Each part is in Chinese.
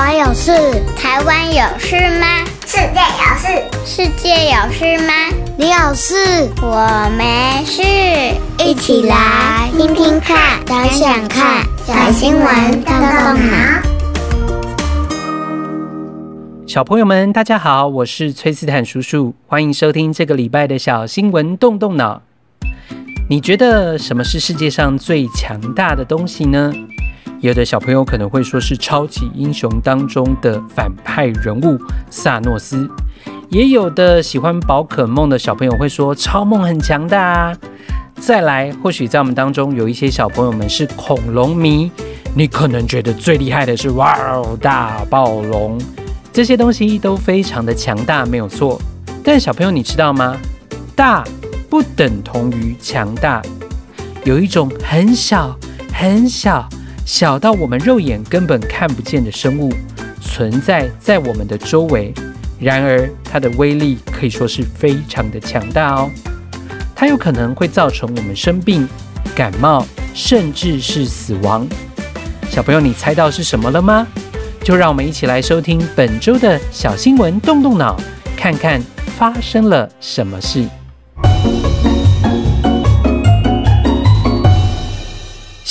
湾有事？台湾有事吗？世界有事？世界有事吗？你有事？我没事。一起来听听看，想想看，小新闻动动脑。小朋友们，大家好，我是崔斯坦叔叔，欢迎收听这个礼拜的小新闻动动脑。你觉得什么是世界上最强大的东西呢？有的小朋友可能会说是超级英雄当中的反派人物萨诺斯，也有的喜欢宝可梦的小朋友会说超梦很强大啊。再来，或许在我们当中有一些小朋友们是恐龙迷，你可能觉得最厉害的是哇哦大暴龙，这些东西都非常的强大，没有错。但小朋友你知道吗？大不等同于强大，有一种很小很小。小到我们肉眼根本看不见的生物存在在我们的周围，然而它的威力可以说是非常的强大哦。它有可能会造成我们生病、感冒，甚至是死亡。小朋友，你猜到是什么了吗？就让我们一起来收听本周的小新闻，动动脑，看看发生了什么事。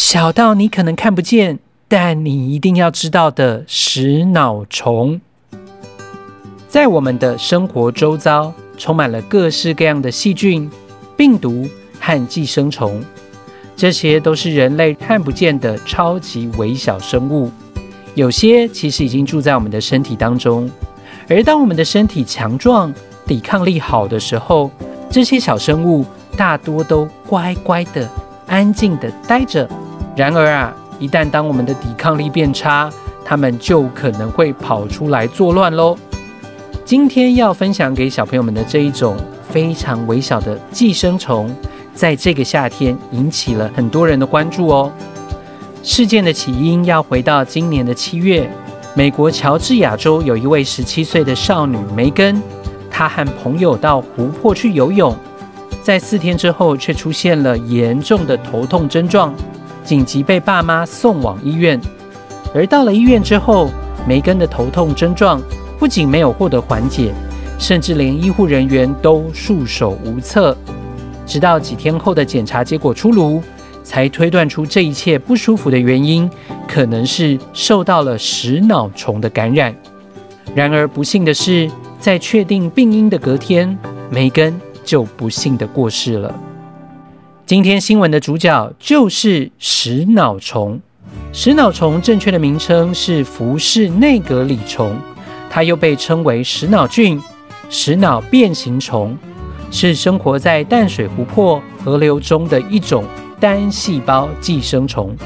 小到你可能看不见，但你一定要知道的食脑虫，在我们的生活周遭充满了各式各样的细菌、病毒和寄生虫，这些都是人类看不见的超级微小生物。有些其实已经住在我们的身体当中，而当我们的身体强壮、抵抗力好的时候，这些小生物大多都乖乖的、安静的待着。然而啊，一旦当我们的抵抗力变差，它们就可能会跑出来作乱喽。今天要分享给小朋友们的这一种非常微小的寄生虫，在这个夏天引起了很多人的关注哦。事件的起因要回到今年的七月，美国乔治亚州有一位十七岁的少女梅根，她和朋友到湖泊去游泳，在四天之后却出现了严重的头痛症状。紧急被爸妈送往医院，而到了医院之后，梅根的头痛症状不仅没有获得缓解，甚至连医护人员都束手无策。直到几天后的检查结果出炉，才推断出这一切不舒服的原因可能是受到了食脑虫的感染。然而不幸的是，在确定病因的隔天，梅根就不幸的过世了。今天新闻的主角就是食脑虫。食脑虫正确的名称是浮氏内格里虫，它又被称为食脑菌、食脑变形虫，是生活在淡水湖泊、河流中的一种单细胞寄生虫。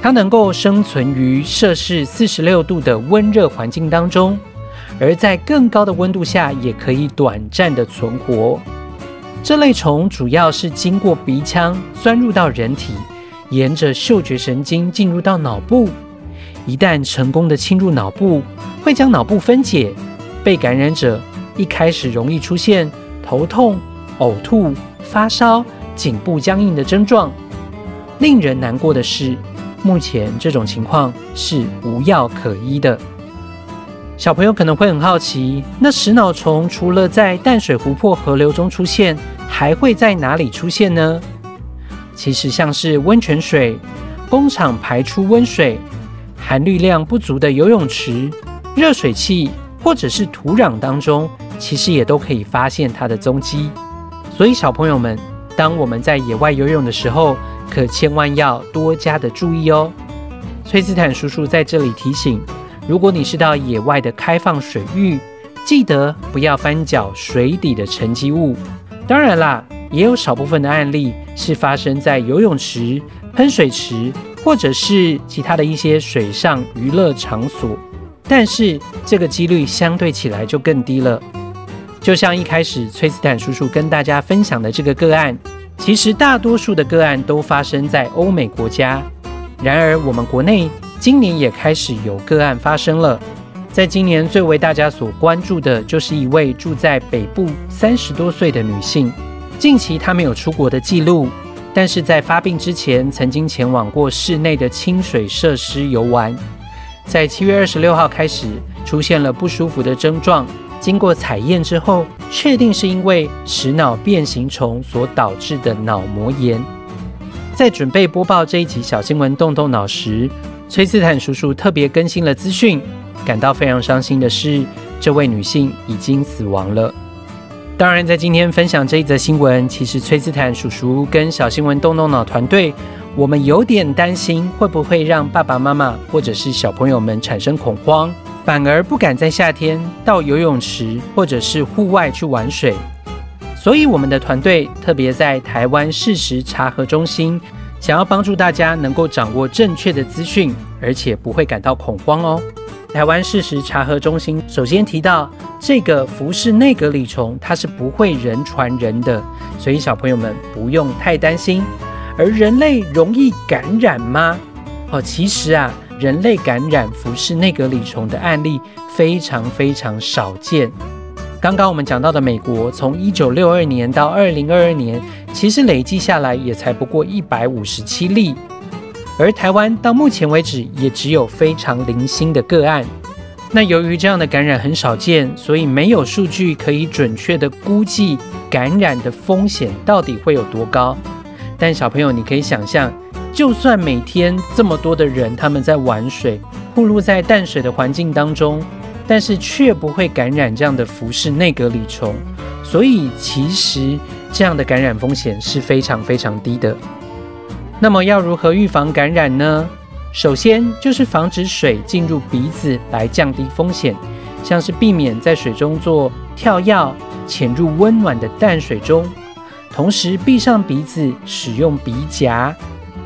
它能够生存于摄氏四十六度的温热环境当中，而在更高的温度下也可以短暂的存活。这类虫主要是经过鼻腔钻入到人体，沿着嗅觉神经进入到脑部。一旦成功的侵入脑部，会将脑部分解。被感染者一开始容易出现头痛、呕吐、发烧、颈部僵硬的症状。令人难过的是，目前这种情况是无药可医的。小朋友可能会很好奇，那食脑虫除了在淡水湖泊、河流中出现，还会在哪里出现呢？其实，像是温泉水、工厂排出温水、含氯量不足的游泳池、热水器，或者是土壤当中，其实也都可以发现它的踪迹。所以，小朋友们，当我们在野外游泳的时候，可千万要多加的注意哦。崔斯坦叔叔在这里提醒。如果你是到野外的开放水域，记得不要翻搅水底的沉积物。当然啦，也有少部分的案例是发生在游泳池、喷水池或者是其他的一些水上娱乐场所，但是这个几率相对起来就更低了。就像一开始崔斯坦叔叔跟大家分享的这个个案，其实大多数的个案都发生在欧美国家，然而我们国内。今年也开始有个案发生了，在今年最为大家所关注的，就是一位住在北部三十多岁的女性。近期她没有出国的记录，但是在发病之前曾经前往过室内的清水设施游玩。在七月二十六号开始出现了不舒服的症状，经过采验之后，确定是因为食脑变形虫所导致的脑膜炎。在准备播报这一集小新闻动动脑时，崔斯坦叔叔特别更新了资讯，感到非常伤心的是，这位女性已经死亡了。当然，在今天分享这一则新闻，其实崔斯坦叔叔跟小新闻动动脑团队，我们有点担心会不会让爸爸妈妈或者是小朋友们产生恐慌，反而不敢在夏天到游泳池或者是户外去玩水。所以，我们的团队特别在台湾事实查核中心，想要帮助大家能够掌握正确的资讯，而且不会感到恐慌哦。台湾事实查核中心首先提到，这个服氏内格里虫它是不会人传人的，所以小朋友们不用太担心。而人类容易感染吗？哦，其实啊，人类感染服氏内格里虫的案例非常非常少见。刚刚我们讲到的美国，从一九六二年到二零二二年，其实累计下来也才不过一百五十七例。而台湾到目前为止也只有非常零星的个案。那由于这样的感染很少见，所以没有数据可以准确的估计感染的风险到底会有多高。但小朋友，你可以想象，就算每天这么多的人他们在玩水，暴露在淡水的环境当中，但是却不会感染这样的浮氏内格里虫，所以其实这样的感染风险是非常非常低的。那么要如何预防感染呢？首先就是防止水进入鼻子来降低风险，像是避免在水中做跳跃、潜入温暖的淡水中，同时闭上鼻子，使用鼻夹，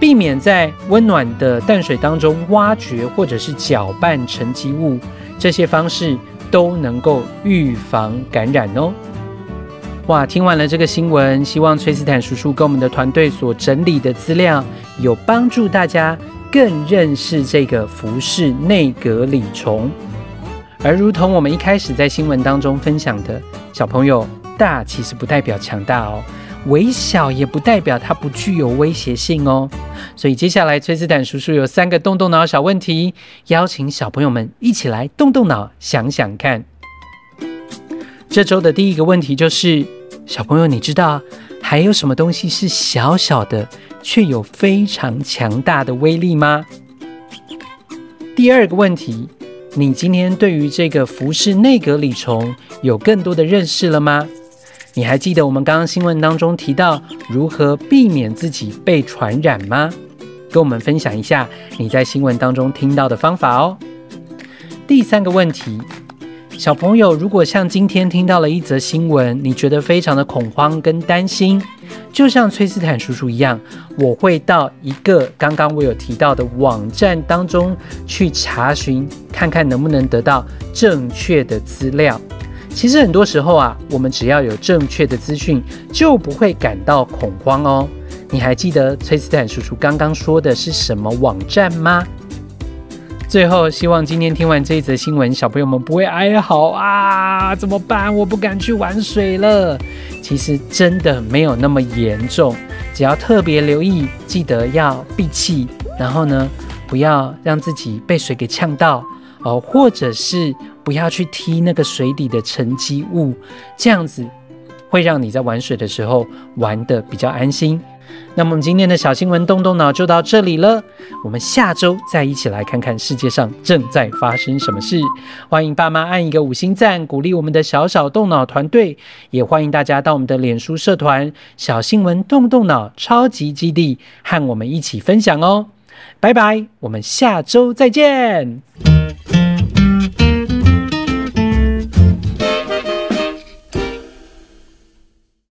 避免在温暖的淡水当中挖掘或者是搅拌沉积物，这些方式都能够预防感染哦。哇！听完了这个新闻，希望崔斯坦叔叔跟我们的团队所整理的资料，有帮助大家更认识这个浮氏内格里虫。而如同我们一开始在新闻当中分享的，小朋友大其实不代表强大哦，微小也不代表它不具有威胁性哦。所以接下来崔斯坦叔叔有三个动动脑小问题，邀请小朋友们一起来动动脑，想想看。这周的第一个问题就是，小朋友，你知道还有什么东西是小小的，却有非常强大的威力吗？第二个问题，你今天对于这个浮氏内格里虫有更多的认识了吗？你还记得我们刚刚新闻当中提到如何避免自己被传染吗？跟我们分享一下你在新闻当中听到的方法哦。第三个问题。小朋友，如果像今天听到了一则新闻，你觉得非常的恐慌跟担心，就像崔斯坦叔叔一样，我会到一个刚刚我有提到的网站当中去查询，看看能不能得到正确的资料。其实很多时候啊，我们只要有正确的资讯，就不会感到恐慌哦。你还记得崔斯坦叔叔刚刚说的是什么网站吗？最后，希望今天听完这一则新闻，小朋友们不会哀嚎啊！怎么办？我不敢去玩水了。其实真的没有那么严重，只要特别留意，记得要闭气，然后呢，不要让自己被水给呛到哦，或者是不要去踢那个水底的沉积物，这样子会让你在玩水的时候玩得比较安心。那么我们今天的小新闻动动脑就到这里了，我们下周再一起来看看世界上正在发生什么事。欢迎爸妈按一个五星赞，鼓励我们的小小动脑团队，也欢迎大家到我们的脸书社团“小新闻动动脑超级基地”和我们一起分享哦。拜拜，我们下周再见。